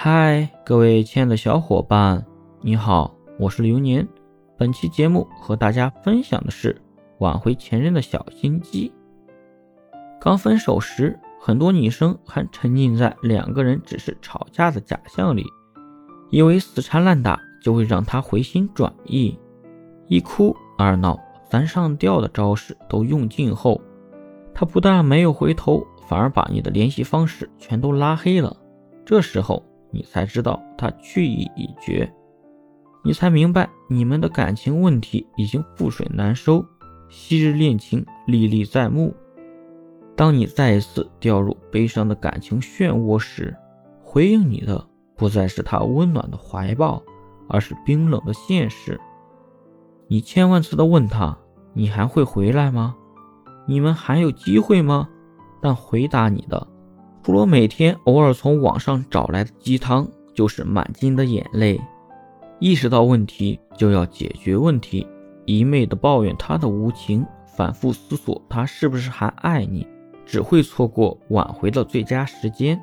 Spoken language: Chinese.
嗨，各位亲爱的小伙伴，你好，我是流年。本期节目和大家分享的是挽回前任的小心机。刚分手时，很多女生还沉浸在两个人只是吵架的假象里，以为死缠烂打就会让他回心转意。一哭二闹三上吊的招式都用尽后，他不但没有回头，反而把你的联系方式全都拉黑了。这时候。你才知道他去意已决，你才明白你们的感情问题已经覆水难收，昔日恋情历历在目。当你再一次掉入悲伤的感情漩涡时，回应你的不再是他温暖的怀抱，而是冰冷的现实。你千万次的问他：“你还会回来吗？你们还有机会吗？”但回答你的。除了每天偶尔从网上找来的鸡汤，就是满襟的眼泪。意识到问题就要解决问题，一昧的抱怨他的无情，反复思索他是不是还爱你，只会错过挽回的最佳时间。